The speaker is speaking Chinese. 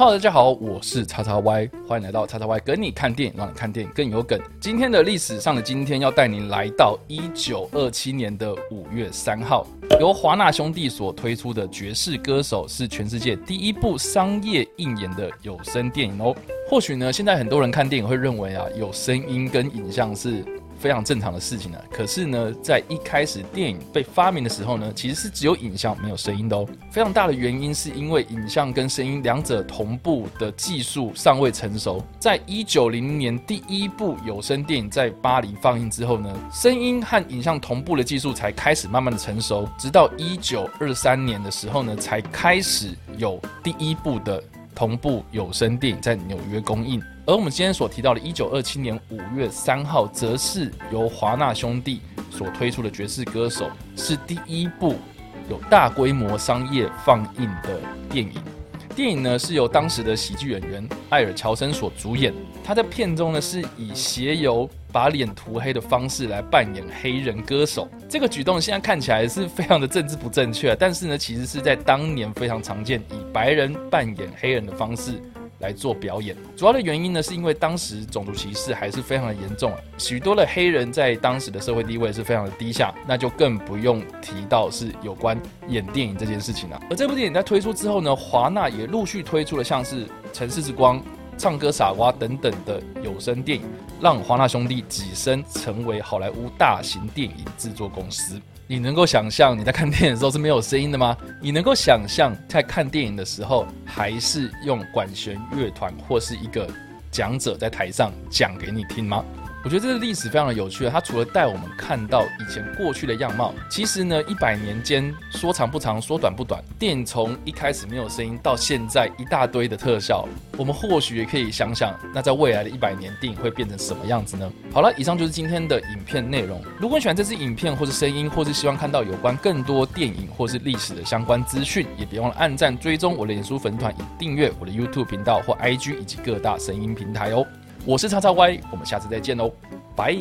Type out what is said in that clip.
Hello，大家好，我是叉叉 Y，欢迎来到叉叉 Y 跟你看电影，让你看电影更有梗。今天的历史上的今天，要带您来到一九二七年的五月三号，由华纳兄弟所推出的《爵士歌手》是全世界第一部商业映演的有声电影哦。或许呢，现在很多人看电影会认为啊，有声音跟影像是。非常正常的事情呢。可是呢，在一开始电影被发明的时候呢，其实是只有影像没有声音的哦。非常大的原因是因为影像跟声音两者同步的技术尚未成熟。在一九零零年第一部有声电影在巴黎放映之后呢，声音和影像同步的技术才开始慢慢的成熟。直到一九二三年的时候呢，才开始有第一部的。同步有声电影在纽约公映，而我们今天所提到的1927年5月3号，则是由华纳兄弟所推出的《爵士歌手》，是第一部有大规模商业放映的电影。电影呢是由当时的喜剧演员艾尔乔森所主演，他在片中呢是以鞋油把脸涂黑的方式来扮演黑人歌手。这个举动现在看起来是非常的政治不正确，但是呢其实是在当年非常常见，以白人扮演黑人的方式。来做表演，主要的原因呢，是因为当时种族歧视还是非常的严重啊，许多的黑人在当时的社会地位是非常的低下，那就更不用提到是有关演电影这件事情了。而这部电影在推出之后呢，华纳也陆续推出了像是《城市之光》、《唱歌傻瓜》等等的有声电影，让华纳兄弟跻身成为好莱坞大型电影制作公司。你能够想象你在看电影的时候是没有声音的吗？你能够想象在看电影的时候还是用管弦乐团或是一个讲者在台上讲给你听吗？我觉得这个历史非常的有趣，它除了带我们看到以前过去的样貌，其实呢，一百年间说长不长，说短不短。电影从一开始没有声音，到现在一大堆的特效，我们或许也可以想想，那在未来的一百年，电影会变成什么样子呢？好了，以上就是今天的影片内容。如果你喜欢这支影片，或是声音，或是希望看到有关更多电影或是历史的相关资讯，也别忘了按赞、追踪我的脸书粉团，以订阅我的 YouTube 频道或 IG 以及各大声音平台哦。我是叉叉 Y，我们下次再见喽，拜。